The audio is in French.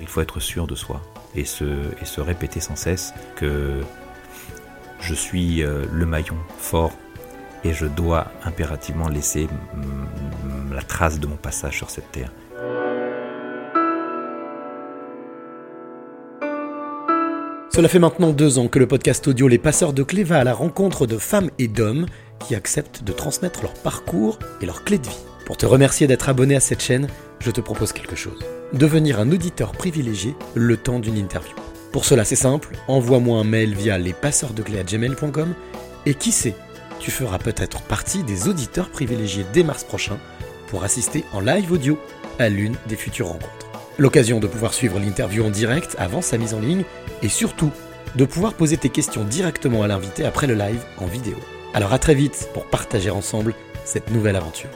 Il faut être sûr de soi et se, répéter sans cesse que je suis euh, le maillon fort et je dois impérativement laisser la trace de mon passage sur cette terre. Cela fait maintenant deux ans que le podcast audio Les Passeurs de Clés va à la rencontre de femmes et d'hommes qui acceptent de transmettre leur parcours et leurs clés de vie. Pour te remercier d'être abonné à cette chaîne, je te propose quelque chose. Devenir un auditeur privilégié le temps d'une interview. Pour cela, c'est simple, envoie-moi un mail via lespasseursdeclés@gmail.com et qui sait, tu feras peut-être partie des auditeurs privilégiés dès mars prochain pour assister en live audio à l'une des futures rencontres. L'occasion de pouvoir suivre l'interview en direct avant sa mise en ligne et surtout de pouvoir poser tes questions directement à l'invité après le live en vidéo. Alors à très vite pour partager ensemble cette nouvelle aventure.